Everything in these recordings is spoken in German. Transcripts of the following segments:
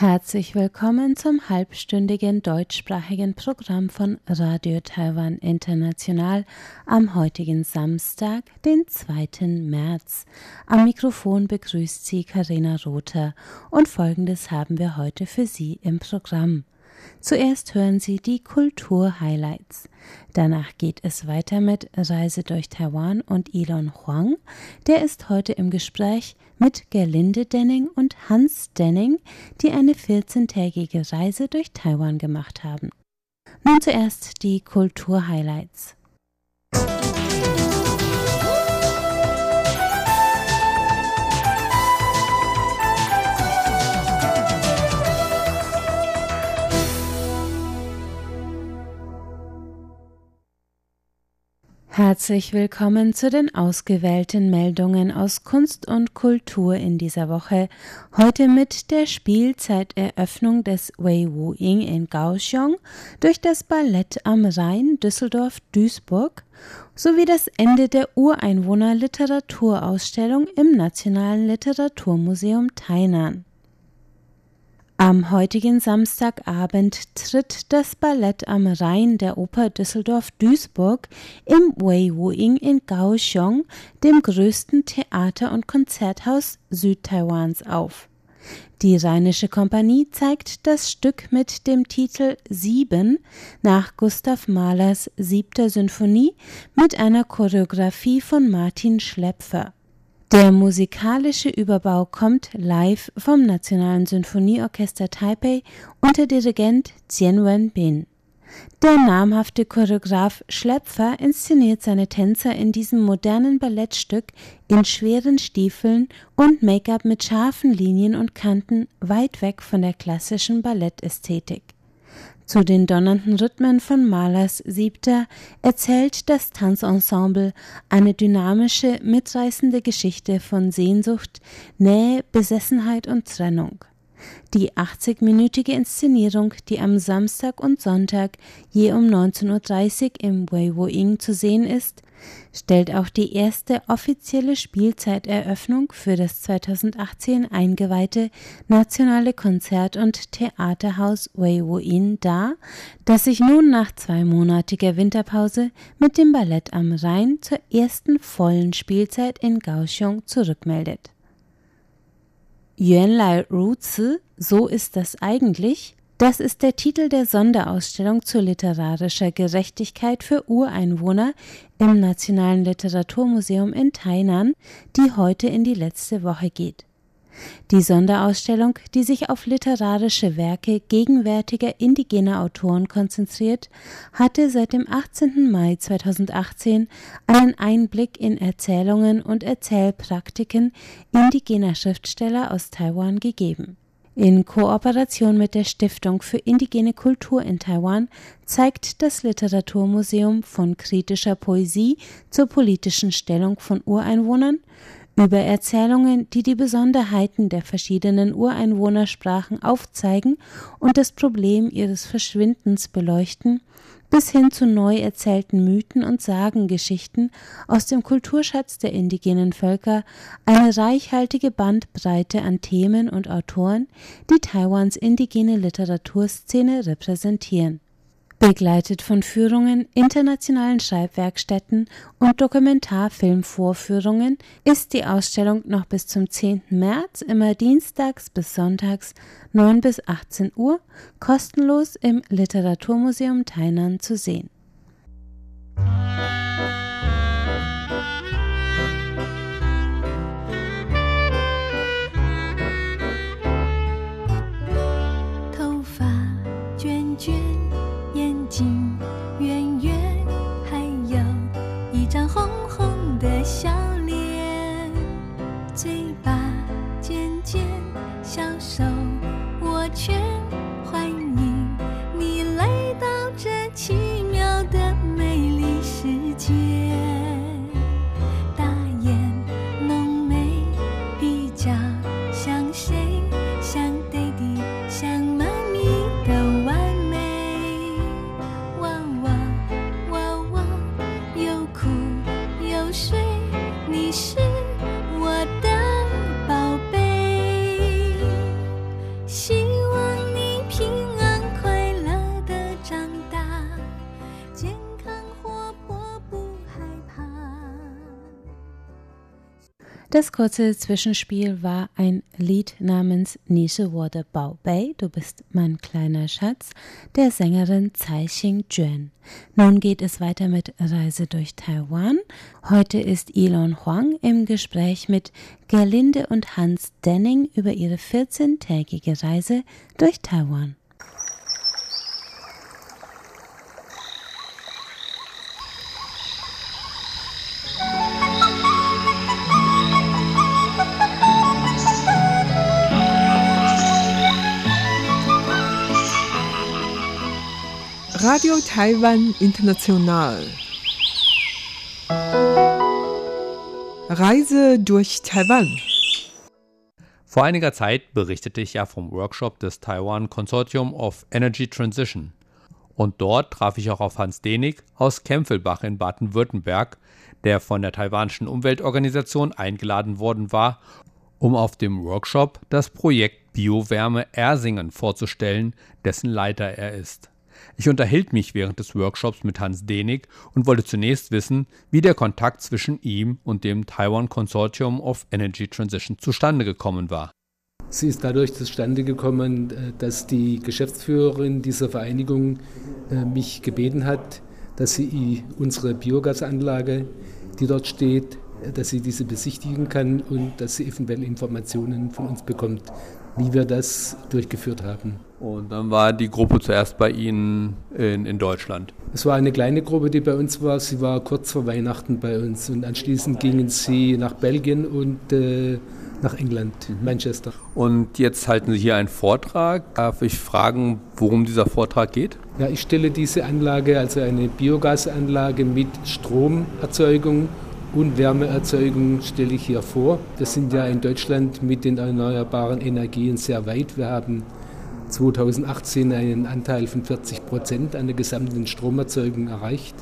Herzlich willkommen zum halbstündigen deutschsprachigen Programm von Radio Taiwan International am heutigen Samstag, den 2. März. Am Mikrofon begrüßt Sie Karina Rother und folgendes haben wir heute für Sie im Programm. Zuerst hören Sie die Kultur-Highlights. Danach geht es weiter mit Reise durch Taiwan und Elon Huang. Der ist heute im Gespräch mit Gerlinde Denning und Hans Denning, die eine 14-tägige Reise durch Taiwan gemacht haben. Nun zuerst die Kultur-Highlights. Herzlich willkommen zu den ausgewählten Meldungen aus Kunst und Kultur in dieser Woche. Heute mit der Spielzeiteröffnung des Wei Wu Ying in Kaohsiung durch das Ballett am Rhein Düsseldorf-Duisburg sowie das Ende der Ureinwohner-Literaturausstellung im Nationalen Literaturmuseum Tainan. Am heutigen Samstagabend tritt das Ballett am Rhein der Oper Düsseldorf-Duisburg im Wei Wu Ying in Kaohsiung, dem größten Theater- und Konzerthaus Südtaiwans, auf. Die Rheinische Kompanie zeigt das Stück mit dem Titel Sieben nach Gustav Mahlers siebter Sinfonie mit einer Choreografie von Martin Schlepfer. Der musikalische Überbau kommt live vom Nationalen Sinfonieorchester Taipei unter Dirigent Tien Wen-bin. Der namhafte Choreograf Schlepfer inszeniert seine Tänzer in diesem modernen Ballettstück in schweren Stiefeln und Make-up mit scharfen Linien und Kanten weit weg von der klassischen Ballettästhetik. Zu den donnernden Rhythmen von Mahlers Siebter erzählt das Tanzensemble eine dynamische, mitreißende Geschichte von Sehnsucht, Nähe, Besessenheit und Trennung. Die 80-minütige Inszenierung, die am Samstag und Sonntag je um 19.30 Uhr im Wei Wo Ying zu sehen ist, stellt auch die erste offizielle Spielzeiteröffnung für das 2018 eingeweihte Nationale Konzert- und Theaterhaus Wei Wo Yin dar, das sich nun nach zweimonatiger Winterpause mit dem Ballett am Rhein zur ersten vollen Spielzeit in Kaohsiung zurückmeldet. Yuanlai Ruzi, so ist das eigentlich, das ist der Titel der Sonderausstellung zur literarischer Gerechtigkeit für Ureinwohner im Nationalen Literaturmuseum in Tainan, die heute in die letzte Woche geht. Die Sonderausstellung, die sich auf literarische Werke gegenwärtiger indigener Autoren konzentriert, hatte seit dem 18. Mai 2018 einen Einblick in Erzählungen und Erzählpraktiken indigener Schriftsteller aus Taiwan gegeben. In Kooperation mit der Stiftung für indigene Kultur in Taiwan zeigt das Literaturmuseum von kritischer Poesie zur politischen Stellung von Ureinwohnern über Erzählungen, die die Besonderheiten der verschiedenen Ureinwohnersprachen aufzeigen und das Problem ihres Verschwindens beleuchten, bis hin zu neu erzählten Mythen und Sagengeschichten aus dem Kulturschatz der indigenen Völker eine reichhaltige Bandbreite an Themen und Autoren, die Taiwans indigene Literaturszene repräsentieren. Begleitet von Führungen, internationalen Schreibwerkstätten und Dokumentarfilmvorführungen ist die Ausstellung noch bis zum 10. März immer dienstags bis sonntags 9 bis 18 Uhr kostenlos im Literaturmuseum Tainan zu sehen. 享受。Das kurze Zwischenspiel war ein Lied namens Nische wurde Bao Bei, du bist mein kleiner Schatz, der Sängerin Tsai Xing-Juan. Nun geht es weiter mit Reise durch Taiwan. Heute ist Elon Huang im Gespräch mit Gerlinde und Hans Denning über ihre 14-tägige Reise durch Taiwan. Radio Taiwan International. Reise durch Taiwan. Vor einiger Zeit berichtete ich ja vom Workshop des Taiwan Consortium of Energy Transition. Und dort traf ich auch auf Hans Denig aus Kempfelbach in Baden-Württemberg, der von der taiwanischen Umweltorganisation eingeladen worden war, um auf dem Workshop das Projekt Biowärme Ersingen vorzustellen, dessen Leiter er ist. Ich unterhielt mich während des Workshops mit Hans Denig und wollte zunächst wissen, wie der Kontakt zwischen ihm und dem Taiwan Consortium of Energy Transition zustande gekommen war. Sie ist dadurch zustande gekommen, äh, dass die Geschäftsführerin dieser Vereinigung äh, mich gebeten hat, dass sie unsere Biogasanlage, die dort steht, äh, dass sie diese besichtigen kann und dass sie eventuell Informationen von uns bekommt, wie wir das durchgeführt haben. Und dann war die Gruppe zuerst bei Ihnen in, in Deutschland. Es war eine kleine Gruppe, die bei uns war. Sie war kurz vor Weihnachten bei uns und anschließend gingen sie nach Belgien und äh, nach England, mhm. Manchester. Und jetzt halten Sie hier einen Vortrag. Darf ich fragen, worum dieser Vortrag geht? Ja, ich stelle diese Anlage, also eine Biogasanlage mit Stromerzeugung und Wärmeerzeugung stelle ich hier vor. Wir sind ja in Deutschland mit den erneuerbaren Energien sehr weit. Wir haben 2018 einen Anteil von 40 Prozent an der gesamten Stromerzeugung erreicht.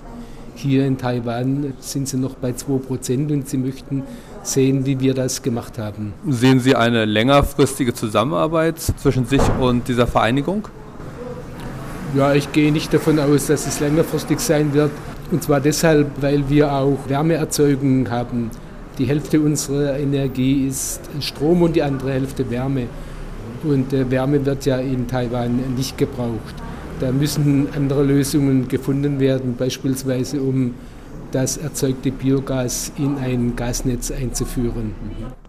Hier in Taiwan sind sie noch bei 2 Prozent und sie möchten sehen, wie wir das gemacht haben. Sehen Sie eine längerfristige Zusammenarbeit zwischen sich und dieser Vereinigung? Ja, ich gehe nicht davon aus, dass es längerfristig sein wird. Und zwar deshalb, weil wir auch Wärmeerzeugung haben. Die Hälfte unserer Energie ist Strom und die andere Hälfte Wärme. Und äh, Wärme wird ja in Taiwan nicht gebraucht. Da müssen andere Lösungen gefunden werden, beispielsweise um das erzeugte Biogas in ein Gasnetz einzuführen.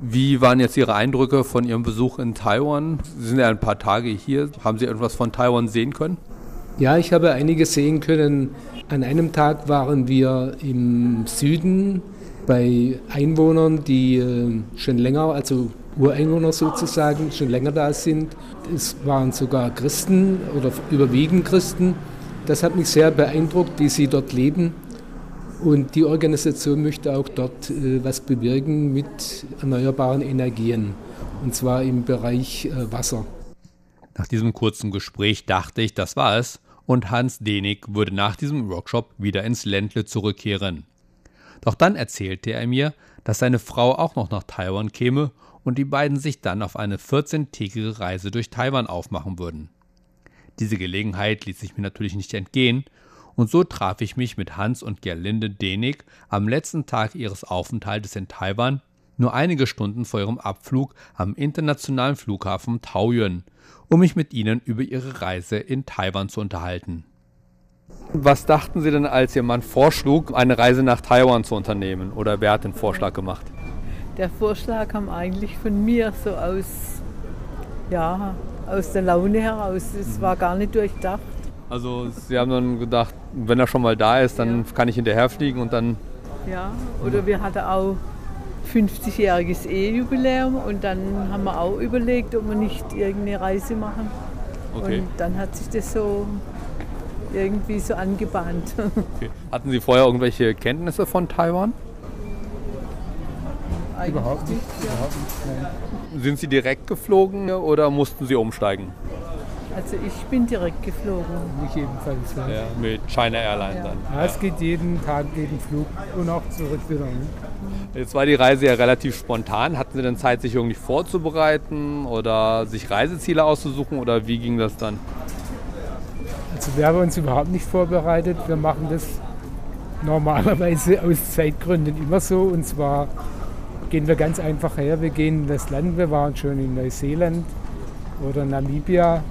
Wie waren jetzt Ihre Eindrücke von Ihrem Besuch in Taiwan? Sie sind ja ein paar Tage hier. Haben Sie etwas von Taiwan sehen können? Ja, ich habe einiges sehen können. An einem Tag waren wir im Süden bei Einwohnern, die äh, schon länger, also Ureinwohner sozusagen, schon länger da sind. Es waren sogar Christen oder überwiegend Christen. Das hat mich sehr beeindruckt, wie sie dort leben. Und die Organisation möchte auch dort äh, was bewirken mit erneuerbaren Energien, und zwar im Bereich äh, Wasser. Nach diesem kurzen Gespräch dachte ich, das war es und Hans Denig würde nach diesem Workshop wieder ins Ländle zurückkehren. Doch dann erzählte er mir, dass seine Frau auch noch nach Taiwan käme und die beiden sich dann auf eine 14-tägige Reise durch Taiwan aufmachen würden. Diese Gelegenheit ließ sich mir natürlich nicht entgehen, und so traf ich mich mit Hans und Gerlinde Denig am letzten Tag ihres Aufenthaltes in Taiwan, nur einige Stunden vor ihrem Abflug am internationalen Flughafen Taoyuan, um mich mit ihnen über ihre Reise in Taiwan zu unterhalten. Was dachten Sie denn, als Ihr Mann vorschlug, eine Reise nach Taiwan zu unternehmen? Oder wer hat den Vorschlag gemacht? Der Vorschlag kam eigentlich von mir, so aus, ja, aus der Laune heraus. Es mhm. war gar nicht durchdacht. Also Sie haben dann gedacht, wenn er schon mal da ist, dann ja. kann ich hinterherfliegen und dann... Ja, oder wir hatten auch 50-jähriges Ehejubiläum und dann haben wir auch überlegt, ob wir nicht irgendeine Reise machen. Okay. Und dann hat sich das so irgendwie so angebahnt. Okay. Hatten Sie vorher irgendwelche Kenntnisse von Taiwan? Eigentlich überhaupt nicht. Ja. Überhaupt nicht Sind Sie direkt geflogen oder mussten Sie umsteigen? Also ich bin direkt geflogen. Nicht ebenfalls. Ja. ja mit China Airlines ja. dann. Ja, es geht jeden Tag, jeden Flug und auch zurück wieder. Ne? Jetzt war die Reise ja relativ spontan. Hatten Sie denn Zeit, sich irgendwie vorzubereiten oder sich Reiseziele auszusuchen oder wie ging das dann? Also wir haben uns überhaupt nicht vorbereitet. Wir machen das normalerweise aus Zeitgründen immer so. Und zwar gehen wir ganz einfach her. Wir gehen in das Land, wir waren schon in Neuseeland oder Namibia.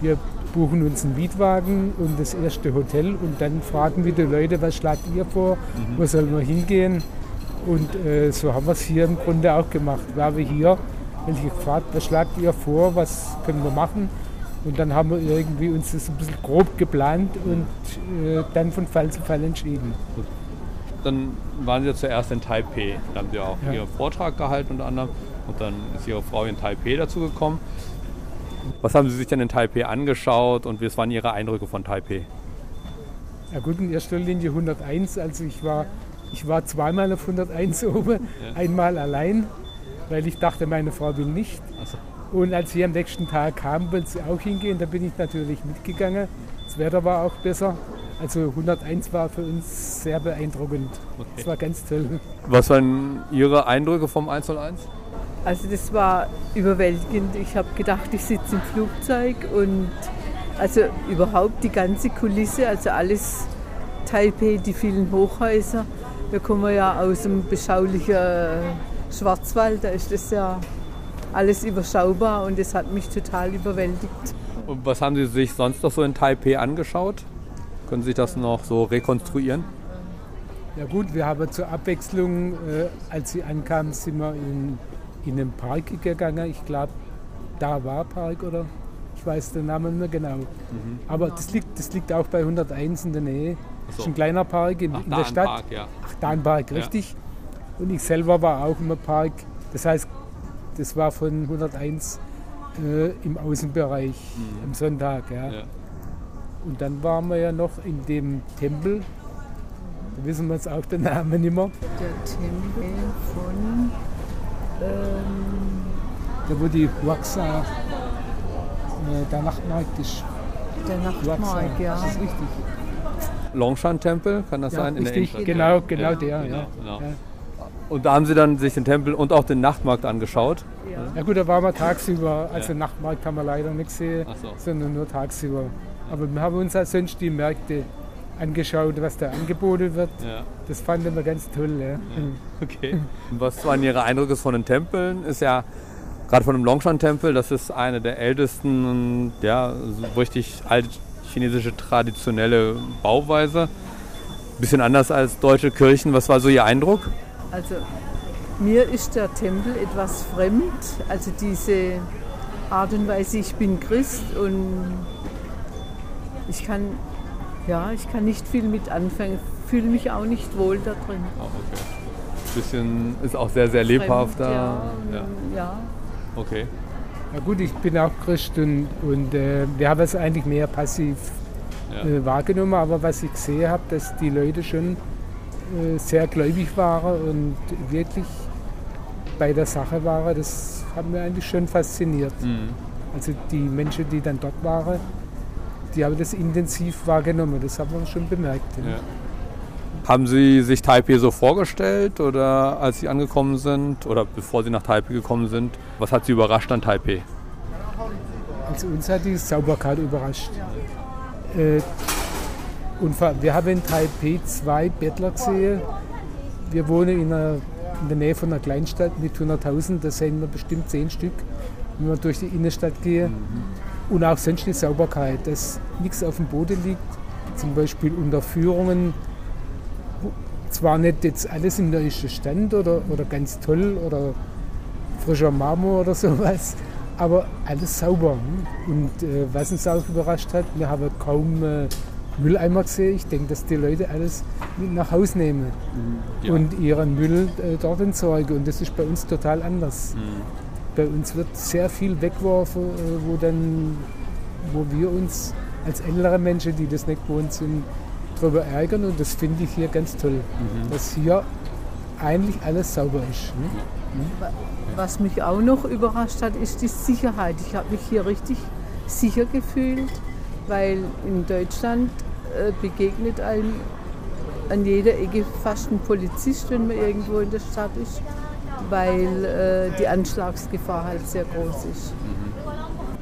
Wir buchen uns einen Mietwagen und das erste Hotel und dann fragen wir die Leute, was schlagt ihr vor, mhm. wo sollen wir hingehen? Und äh, so haben wir es hier im Grunde auch gemacht. Wir hier, wenn ich gefragt, was schlagt ihr vor, was können wir machen? Und dann haben wir irgendwie uns das ein bisschen grob geplant und äh, dann von Fall zu Fall entschieden. Dann waren Sie zuerst in Taipei. Da haben Sie auch ja. Ihren Vortrag gehalten unter anderem. Und dann ist Ihre Frau in Taipei dazu gekommen. Was haben Sie sich denn in Taipei angeschaut und was waren Ihre Eindrücke von Taipei? Ja gut, in erster Linie 101. Also ich war, ich war zweimal auf 101 oben, ja. einmal allein, weil ich dachte, meine Frau will nicht. So. Und als sie am nächsten Tag kam, wollte sie auch hingehen. Da bin ich natürlich mitgegangen. Das Wetter war auch besser. Also 101 war für uns sehr beeindruckend. Okay. Das war ganz toll. Was waren Ihre Eindrücke vom 101? Also das war überwältigend. Ich habe gedacht, ich sitze im Flugzeug und also überhaupt die ganze Kulisse, also alles Taipei, die vielen Hochhäuser. Wir kommen ja aus dem beschaulichen Schwarzwald, da ist das ja alles überschaubar und das hat mich total überwältigt. Und was haben Sie sich sonst noch so in Taipei angeschaut? Können Sie das noch so rekonstruieren? Ja gut, wir haben zur Abwechslung, äh, als Sie ankamen, sind wir in in den Park gegangen. Ich glaube, da war Park oder ich weiß den Namen nicht genau. Mhm. Aber das liegt, das liegt auch bei 101 in der Nähe. So. Das ist ein kleiner Park in, Ach, in der Stadt. Park, ja. Ach, Dahnpark, richtig. Ja. Und ich selber war auch im Park. Das heißt, das war von 101 äh, im Außenbereich mhm. am Sonntag. Ja. ja. Und dann waren wir ja noch in dem Tempel. Da wissen wir jetzt auch den Namen nicht mehr. Der Tempel von ähm, da wo die Huaxa, äh, der Nachtmarkt ist. Der Nachtmarkt, ja. Das ist richtig. Longshan-Tempel, kann das ja, sein? Richtig, genau, genau ja, der. Genau, ja. Genau. Und da haben Sie dann sich den Tempel und auch den Nachtmarkt angeschaut? Ja, ja gut, da waren wir tagsüber. Also den Nachtmarkt haben wir leider nicht gesehen, so. sondern nur tagsüber. Aber wir haben uns auch sonst die Märkte angeschaut, was da angeboten wird. Ja. Das fanden wir ganz toll. Ja. Ja. Okay. Was waren Ihre Eindrücke von den Tempeln? Ist ja gerade von dem Longshan-Tempel, das ist eine der ältesten, ja, so richtig alte chinesische traditionelle Bauweise. Bisschen anders als deutsche Kirchen. Was war so Ihr Eindruck? Also mir ist der Tempel etwas fremd. Also diese Art und Weise, ich bin Christ und ich kann ja, ich kann nicht viel mit anfangen, fühle mich auch nicht wohl da drin. Oh, okay. Bisschen ist auch sehr, sehr lebhaft da. Ja, ja. ja. Okay. Ja gut, ich bin auch Christ und, und äh, wir haben es eigentlich mehr passiv ja. äh, wahrgenommen, aber was ich gesehen habe, dass die Leute schon äh, sehr gläubig waren und wirklich bei der Sache waren, das hat mir eigentlich schon fasziniert. Mhm. Also die Menschen, die dann dort waren, die haben das intensiv wahrgenommen, das haben wir schon bemerkt. Ja. Haben Sie sich Taipei so vorgestellt oder als Sie angekommen sind oder bevor Sie nach Taipei gekommen sind? Was hat Sie überrascht an Taipei? Also uns hat die Sauberkeit überrascht. Äh, und wir haben in Taipei zwei Bettler gesehen. Wir wohnen in, einer, in der Nähe von einer Kleinstadt mit 100.000, da sehen wir bestimmt zehn Stück, wenn wir durch die Innenstadt gehen. Mhm. Und auch sonst die Sauberkeit, dass nichts auf dem Boden liegt. Zum Beispiel unter Führungen, zwar nicht jetzt alles im neuesten Stand oder, oder ganz toll oder frischer Marmor oder sowas, aber alles sauber. Und äh, was uns auch überrascht hat, wir haben kaum äh, Mülleimer gesehen. Ich denke, dass die Leute alles mit nach Hause nehmen mhm. ja. und ihren Müll äh, dort entsorgen. Und das ist bei uns total anders. Mhm bei uns wird sehr viel weggeworfen, äh, wo, dann, wo wir uns als ältere Menschen, die das nicht gewohnt sind, darüber ärgern. Und das finde ich hier ganz toll, mhm. dass hier eigentlich alles sauber ist. Ne? Mhm. Was mich auch noch überrascht hat, ist die Sicherheit. Ich habe mich hier richtig sicher gefühlt, weil in Deutschland äh, begegnet einem an jeder Ecke fast ein Polizist, wenn man irgendwo in der Stadt ist weil äh, die Anschlagsgefahr halt sehr groß ist.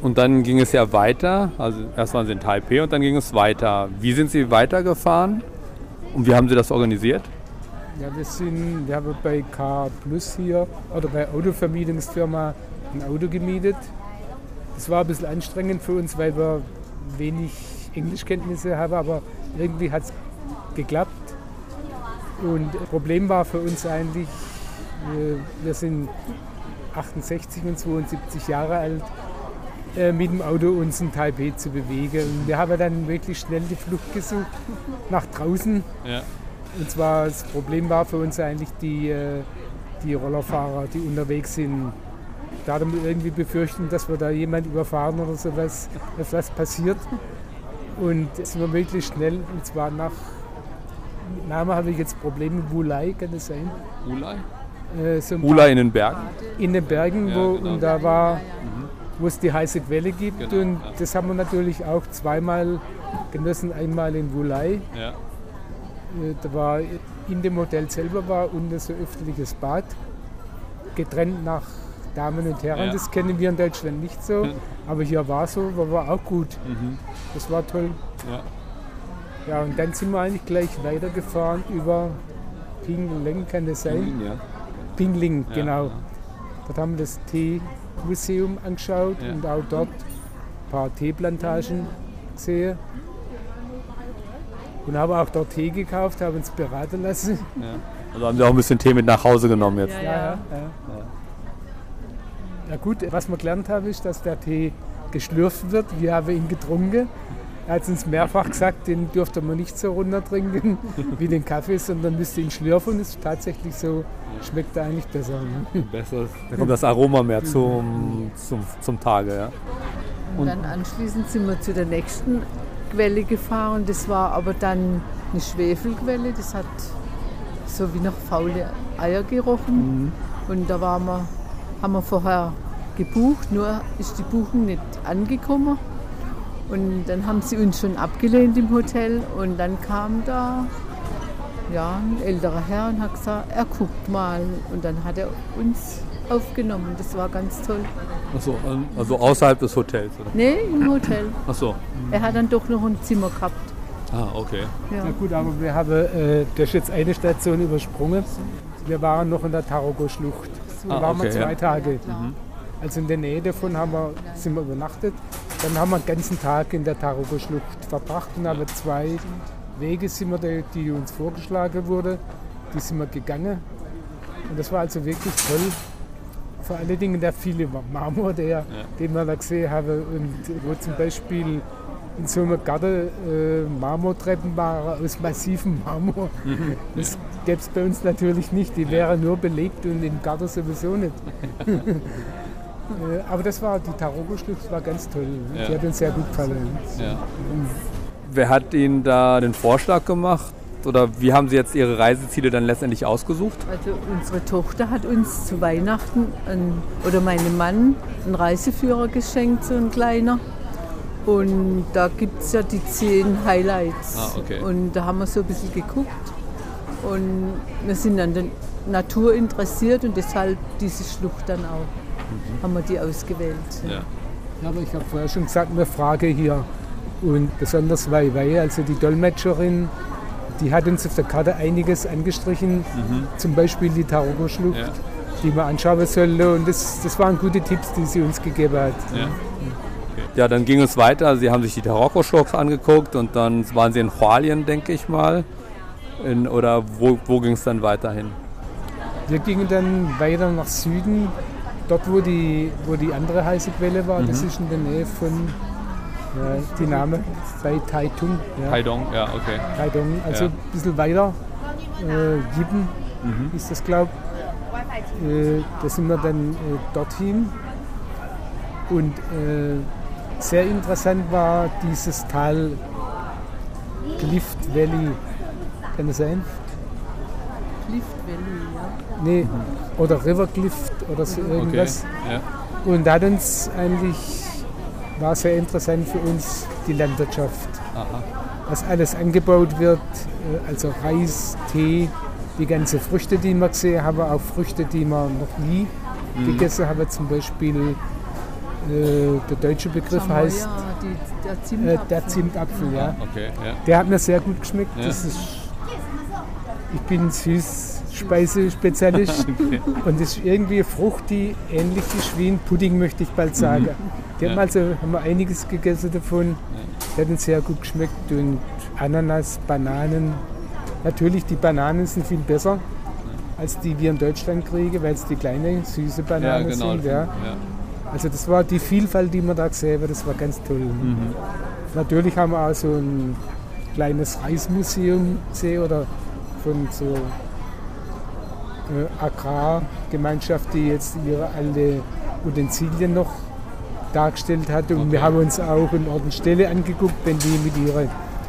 Und dann ging es ja weiter, also erst waren Sie in Taipei und dann ging es weiter. Wie sind Sie weitergefahren und wie haben Sie das organisiert? Ja, wir sind, wir haben bei K Plus hier oder bei Autovermietungsfirma ein Auto gemietet. Das war ein bisschen anstrengend für uns, weil wir wenig Englischkenntnisse haben, aber irgendwie hat es geklappt. Und das Problem war für uns eigentlich, wir sind 68 und 72 Jahre alt, äh, mit dem Auto uns in Taipei zu bewegen. Und wir haben dann wirklich schnell die Flucht gesucht nach draußen. Ja. Und zwar das Problem war für uns eigentlich die, äh, die Rollerfahrer, die unterwegs sind. Da hatten wir irgendwie befürchten, dass wir da jemand überfahren oder sowas, dass was passiert. Und sind wir wirklich schnell, und zwar nach, Name habe ich jetzt Probleme, Wulai, kann das sein? Wulai? Äh, so Wulai in den Bergen? In den Bergen, Ja, wo, genau. und da war, Mhm. Wo es die heiße Quelle gibt. Genau, und ja. das haben wir natürlich auch zweimal genossen, einmal in Wulai. Ja. Äh, Da war in dem Hotel selber war unten so öffentliches Bad, getrennt nach Damen und Herren. Ja. Das kennen wir in Deutschland nicht so, aber hier war so, war, war auch gut. Mhm. Das war toll. Ja. Und dann sind wir eigentlich gleich weitergefahren über Pingling, kann das sein? Ja. Pingling, Ja, genau. ja. Dort haben wir das Teemuseum angeschaut Ja. und auch dort ein paar Teeplantagen gesehen. Und haben auch dort Tee gekauft, haben uns beraten lassen. Ja. Also haben Sie auch ein bisschen Tee mit nach Hause genommen jetzt. Ja, Ja, ja. ja. ja gut, was wir gelernt haben, ist, dass der Tee geschlürft wird. Wir haben ihn getrunken. Er hat uns mehrfach gesagt, den dürfte man nicht so runtertrinken wie den Kaffee, sondern müsste ihn schlürfen. Das ist tatsächlich so, schmeckt er eigentlich besser. Besser. Da kommt das Aroma mehr zum, zum, zum Tage. Ja. Und dann anschließend sind wir zu der nächsten Quelle gefahren. Das war aber dann eine Schwefelquelle. Das hat so wie nach faule Eier gerochen. Und da waren wir, haben wir vorher gebucht, nur ist die Buchung nicht angekommen. Und dann haben sie uns schon abgelehnt im Hotel. Und dann kam da ja, ein älterer Herr und hat gesagt, er guckt mal. Und dann hat er uns aufgenommen. Das war ganz toll. Achso, also außerhalb des Hotels. Oder? Nee, im Hotel. Achso. Er hat dann doch noch ein Zimmer gehabt. Ah, okay. Ja. Na gut, aber wir haben äh, das ist jetzt eine Station übersprungen. Wir waren noch in der Tarogo-Schlucht. Da Ah, waren wir okay, zwei ja. Tage. Also in der Nähe davon haben wir, sind wir übernachtet. Dann haben wir den ganzen Tag in der Tarogo-Schlucht verbracht und haben zwei Wege, sind wir, die, die uns vorgeschlagen wurde, die sind wir gegangen. Und das war also wirklich toll. Vor allen Dingen der viele Marmor, der, den wir da gesehen haben. Und wo zum Beispiel in so einem Garten äh, Marmortreppen waren aus massivem Marmor. Das gäbe es bei uns natürlich nicht. Die wären nur belegt und im Garten sowieso nicht. Äh, Aber das war, die Tarogo-Schlucht war ganz toll. Ja. Die hat uns sehr gut gefallen. Ja. Wer hat Ihnen da den Vorschlag gemacht? Oder wie haben Sie jetzt Ihre Reiseziele dann letztendlich ausgesucht? Also unsere Tochter hat uns zu Weihnachten ein, oder meinem Mann einen Reiseführer geschenkt, so ein kleiner. Und da gibt es ja die zehn Highlights. Ah, okay. Und da haben wir so ein bisschen geguckt. Und wir sind an der Natur interessiert und deshalb diese Schlucht dann auch. Haben wir die ausgewählt. Ja. Ja, aber ich habe vorher schon gesagt, eine Frage hier. Und besonders Wei Wei, also die Dolmetscherin, die hat uns auf der Karte einiges angestrichen. Zum Beispiel die Tarogo-Schlucht, Ja. die man anschauen sollte. Und das, das waren gute Tipps, die sie uns gegeben hat. Ja. Ja, dann ging es weiter. Sie haben sich die Taroko-Shows angeguckt und dann waren Sie in Hualien, denke ich mal. In, oder wo, wo ging es dann weiterhin? Wir gingen dann weiter nach Süden, dort wo die, wo die andere heiße Quelle war. Das ist in der Nähe von, ja, die Name, bei Taitung. Ja. Haidong, ja, okay. Taitung, also Ja. ein bisschen weiter. Äh, Yiben ist das, glaube ich. Äh, da sind wir dann äh, dorthin. Und äh, sehr interessant war dieses Tal Clift Valley. Kann das sein? Clift Valley, ja. Nee, oder River Clift oder so okay. irgendwas. Ja. Und da hat uns eigentlich, war sehr interessant für uns die Landwirtschaft. Aha. Was alles angebaut wird, äh, also Reis, Tee, die ganzen Früchte, die wir gesehen haben, auch Früchte, die wir noch nie Mhm. gegessen haben. Zum Beispiel, äh, der deutsche Begriff Samoya, heißt die, der äh, Zimtapfel. der Zimtapfel. Ja. Okay, ja. Der hat mir sehr gut geschmeckt. Ja. Das ist Ich bin Süßspeisespezialist Okay. und ist irgendwie eine Frucht, die ähnlich wie ein Pudding, möchte ich bald sagen. Die haben Ja. also haben wir einiges gegessen davon. Die hat uns sehr gut geschmeckt und Ananas, Bananen. Natürlich, die Bananen sind viel besser als die wir in Deutschland kriegen, weil es die kleine, süße Ja, Bananen genau. sind. Ja. Ja. Also das war die Vielfalt, die wir da gesehen haben, das war ganz toll. Mhm. Natürlich haben wir auch so ein kleines Reismuseum gesehen oder von so Agrargemeinschaft, die jetzt ihre alte Utensilien noch dargestellt hat. Und wir Okay. haben uns auch in Stelle angeguckt, wenn die mit ihren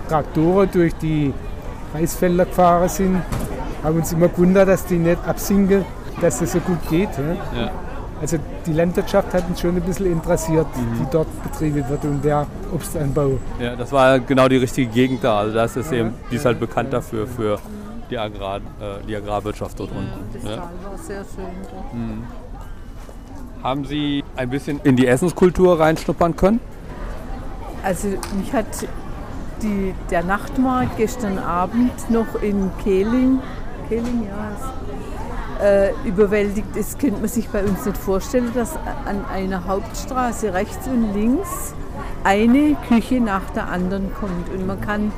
Traktoren durch die Reisfelder gefahren sind. Haben uns immer gewundert, dass die nicht absinken, dass das so gut geht. Ja. Ja. Also die Landwirtschaft hat uns schon ein bisschen interessiert, Mhm. die dort betrieben wird und der Obstanbau. Ja, das war genau die richtige Gegend da. Also das ist eben, die ist halt bekannt dafür für die, Agrar, äh, die Agrarwirtschaft dort Das unten. Ja. Tal war sehr schön. Haben Sie ein bisschen in die Essenskultur reinschnuppern können? Also mich hat die, der Nachtmarkt gestern Abend noch in Kehling, Kehling ja, äh, überwältigt. Das könnte man sich bei uns nicht vorstellen, dass an einer Hauptstraße rechts und links eine Küche nach der anderen kommt und man kann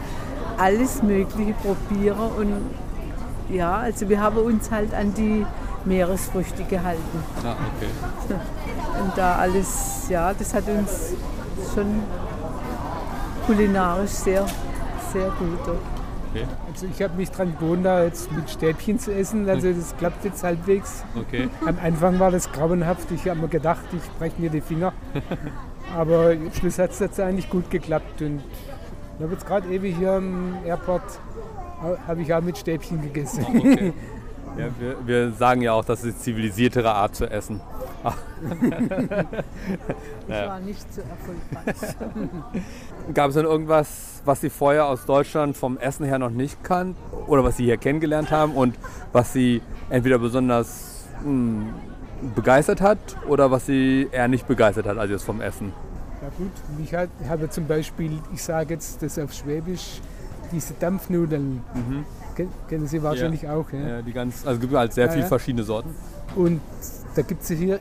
alles Mögliche probieren und ja, also wir haben uns halt an die Meeresfrüchte gehalten Ja, okay. und da alles, ja, das hat uns schon kulinarisch sehr, sehr gut. Okay. Also ich habe mich dran gewohnt, da jetzt mit Stäbchen zu essen. Also das klappt jetzt halbwegs. okay. Am Anfang war das grauenhaft. Ich habe mir gedacht, ich breche mir die Finger. Aber am Schluss hat es jetzt eigentlich gut geklappt. Und ich habe jetzt gerade ewig hier am Airport habe ich auch mit Stäbchen gegessen. okay. Ja, wir, wir sagen ja auch, das ist die zivilisiertere Art zu essen. Das Ja. war nicht so erfolgreich. Gab es denn irgendwas, was Sie vorher aus Deutschland vom Essen her noch nicht kannten oder was Sie hier kennengelernt haben und was Sie entweder besonders mh, begeistert hat oder was Sie eher nicht begeistert hat, also jetzt vom Essen? Ja gut, ich hat- habe zum Beispiel, ich sage jetzt das auf Schwäbisch, diese Dampfnudeln. Ken- Kennen Sie wahrscheinlich auch. Ja? Ja, die ganz, also es gibt halt sehr Ja, viele ja. verschiedene Sorten. Und da gibt es hier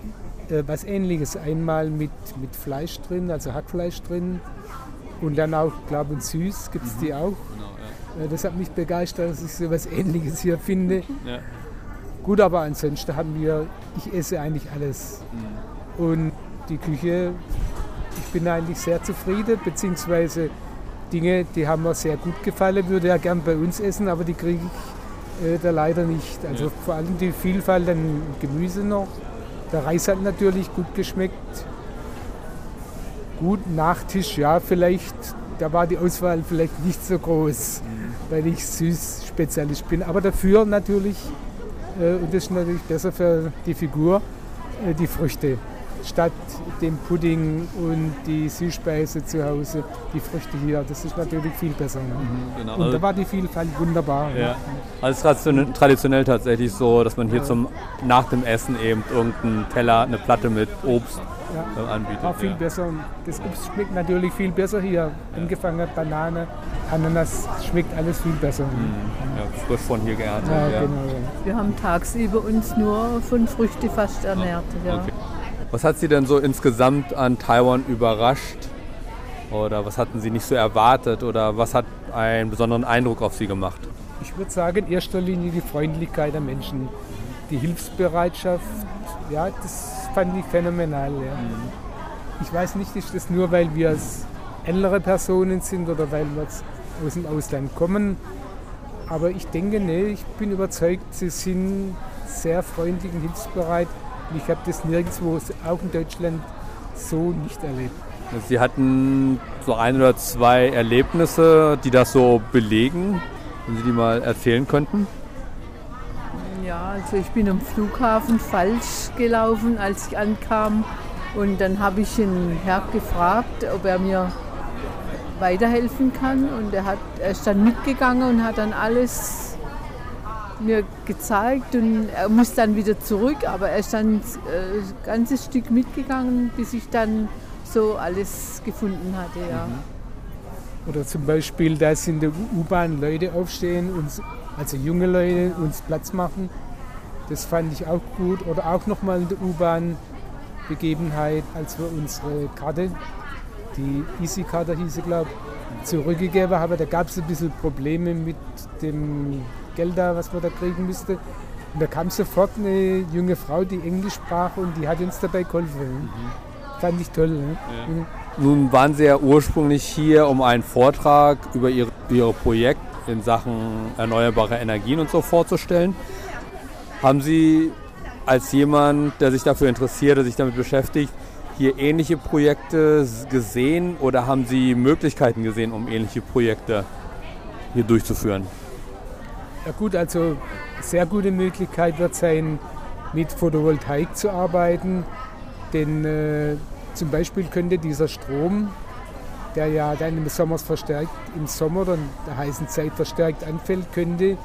äh, was ähnliches. Einmal mit, mit Fleisch drin, also Hackfleisch drin. Und dann auch, glaube ich, süß gibt es die auch. Äh, Das hat mich begeistert, dass ich so was ähnliches hier finde. Ja. Gut, aber ansonsten haben wir, ich esse eigentlich alles. Und die Küche, ich bin eigentlich sehr zufrieden, beziehungsweise Dinge, die haben mir sehr gut gefallen, würde ja gern bei uns essen, aber die kriege ich äh, da leider nicht. Also Ja. vor allem die Vielfalt an Gemüse noch. Der Reis hat natürlich gut geschmeckt. Gut, Nachtisch, ja, vielleicht, da war die Auswahl vielleicht nicht so groß, weil ich Süß-Spezialist bin. Aber dafür natürlich, äh, und das ist natürlich besser für die Figur, äh, die Früchte. Statt dem Pudding und die Süßspeise zu Hause, die Früchte hier, das ist natürlich viel besser. Ne? Genau. Und da war die Vielfalt wunderbar. ne? Ja. Also es ist traditionell, tatsächlich so, dass man hier zum, nach dem Essen eben irgendeinen Teller, eine Platte mit Obst Ja. äh, anbietet. War viel ja. besser. Das Obst schmeckt natürlich viel besser hier. Angefangen Banane, Ananas, schmeckt alles viel besser. Ja, frisch von hier geerntet. Ja, ja. genau. Ja. Wir haben tagsüber uns nur von Früchte fast ernährt. Ja. Okay. Was hat Sie denn so insgesamt an Taiwan überrascht? Oder was hatten Sie nicht so erwartet? Oder was hat einen besonderen Eindruck auf Sie gemacht? Ich würde sagen, in erster Linie die Freundlichkeit der Menschen, die Hilfsbereitschaft. Ja, das fand ich phänomenal. Ja. Ich weiß nicht, ist das nur, weil wir als ältere Personen sind oder weil wir aus dem Ausland kommen. Aber ich denke, nee, ich bin überzeugt, sie sind sehr freundlich und hilfsbereit. Und ich habe das nirgendwo, auch in Deutschland, so nicht erlebt. Sie hatten so ein oder zwei Erlebnisse, die das so belegen, wenn Sie die mal erzählen könnten. Ja, also ich bin am Flughafen falsch gelaufen, als ich ankam. Und dann habe ich einen Herr gefragt, ob er mir weiterhelfen kann. Und er, hat, er ist dann mitgegangen und hat dann alles mir gezeigt. Und er muss dann wieder zurück, aber er ist dann äh, ein ganzes Stück mitgegangen, bis ich dann so alles gefunden hatte. Ja. Oder zum Beispiel, dass in der U-Bahn Leute aufstehen und Also junge Leute uns Platz machen, das fand ich auch gut. Oder auch nochmal in der U-Bahn-Begebenheit, als wir unsere Karte, die Easy-Karte hieß sie, glaube ich, zurückgegeben haben. Da gab es ein bisschen Probleme mit dem Geld da, was man da kriegen müsste. Und da kam sofort eine junge Frau, die Englisch sprach und die hat uns dabei geholfen. Mhm. Fand ich toll. Ne? Ja. Mhm. Nun waren Sie ja ursprünglich hier, um einen Vortrag über Ihr, Ihr Projekt in Sachen erneuerbare Energien und so vorzustellen. Haben Sie als jemand, der sich dafür interessiert, der sich damit beschäftigt, hier ähnliche Projekte gesehen oder haben Sie Möglichkeiten gesehen, um ähnliche Projekte hier durchzuführen? Ja gut, also sehr gute Möglichkeit wird sein, mit Photovoltaik zu arbeiten, denn äh, zum Beispiel könnte dieser Strom, der ja dann im Sommer verstärkt, im Sommer oder in der heißen Zeit verstärkt anfällt, könnte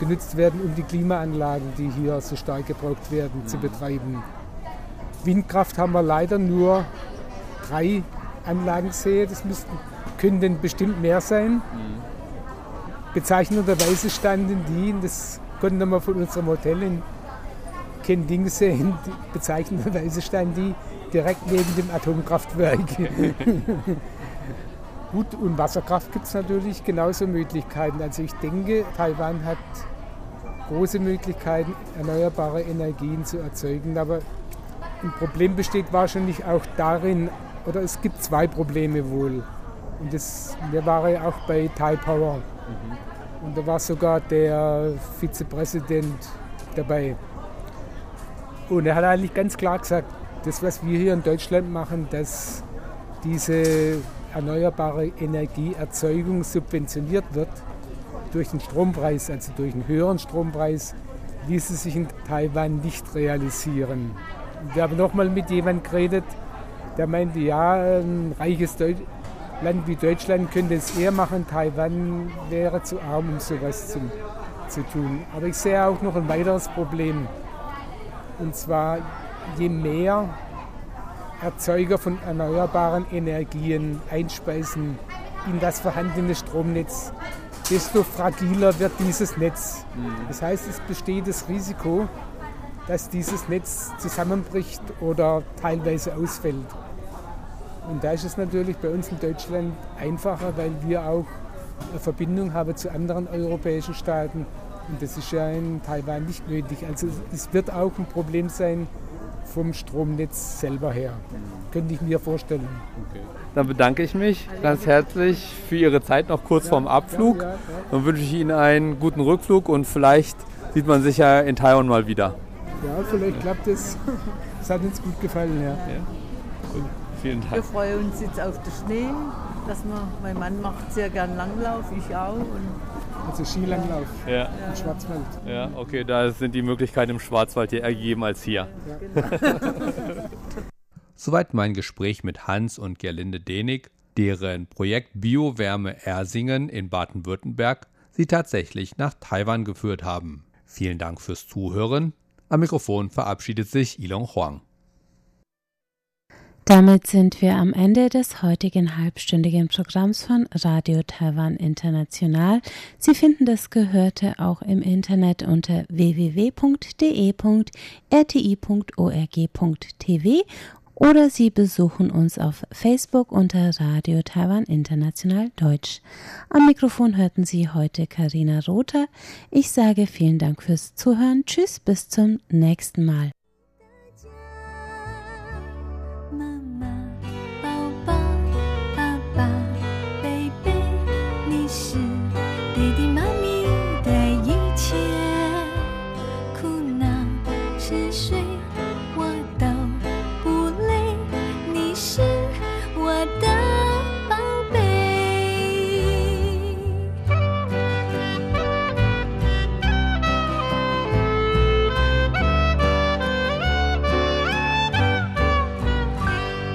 genutzt werden, um die Klimaanlagen, die hier so stark gebraucht werden, mhm. zu betreiben. Windkraft haben wir leider nur drei Anlagen gesehen. Das müssten, könnten bestimmt mehr sein. Mhm. Bezeichnenderweise standen die, das konnten wir von unserem Hotel in Kending sehen, bezeichnenderweise standen die direkt neben dem Atomkraftwerk. Gut, und Wasserkraft gibt es natürlich genauso Möglichkeiten. Also ich denke, Taiwan hat große Möglichkeiten, erneuerbare Energien zu erzeugen. Aber ein Problem besteht wahrscheinlich auch darin, oder es gibt zwei Probleme wohl. Und das, wir waren ja auch bei Thai Power. Mhm. Und da war sogar der Vizepräsident dabei. Und er hat eigentlich ganz klar gesagt, das, was wir hier in Deutschland machen, dass diese erneuerbare Energieerzeugung subventioniert wird durch den Strompreis, also durch einen höheren Strompreis, ließe sich in Taiwan nicht realisieren. Wir haben nochmal mit jemandem geredet, der meinte, ja, ein reiches Deut Land wie Deutschland könnte es eher machen, Taiwan wäre zu arm, um sowas zu, zu tun. Aber ich sehe auch noch ein weiteres Problem. Und zwar, je mehr Erzeuger von erneuerbaren Energien einspeisen in das vorhandene Stromnetz, desto fragiler wird dieses Netz. Mhm. Das heißt, es besteht das Risiko, dass dieses Netz zusammenbricht oder teilweise ausfällt. Und da ist es natürlich bei uns in Deutschland einfacher, weil wir auch eine Verbindung haben zu anderen europäischen Staaten. Und das ist ja in Taiwan nicht nötig. Also es wird auch ein Problem sein vom Stromnetz selber her. Könnte ich mir vorstellen. Okay. Dann bedanke ich mich ganz herzlich für Ihre Zeit noch kurz ja, vorm Abflug. Ja, ja, Dann wünsche ich Ihnen einen guten Rückflug und vielleicht sieht man sich ja in Taiwan mal wieder. Ja, vielleicht klappt es. Es hat uns gut gefallen, ja. Vielen Dank. Wir freuen uns jetzt auf den Schnee, dass man, mein Mann macht sehr gern Langlauf, ich auch. Und also Skilanglauf ja. im Schwarzwald. Ja, okay, da sind die Möglichkeiten im Schwarzwald hier ergeben als hier. Ja, genau. Soweit mein Gespräch mit Hans und Gerlinde Denig, deren Projekt Biowärme Ersingen in Baden-Württemberg sie tatsächlich nach Taiwan geführt haben. Vielen Dank fürs Zuhören. Am Mikrofon verabschiedet sich Ilong Huang. Damit sind wir am Ende des heutigen halbstündigen Programms von Radio Taiwan International. Sie finden das Gehörte auch im Internet unter www.de.rti.org.tv oder Sie besuchen uns auf Facebook unter Radio Taiwan International Deutsch. Am Mikrofon hörten Sie heute Karina Rother. Ich sage vielen Dank fürs Zuhören. Tschüss, bis zum nächsten Mal.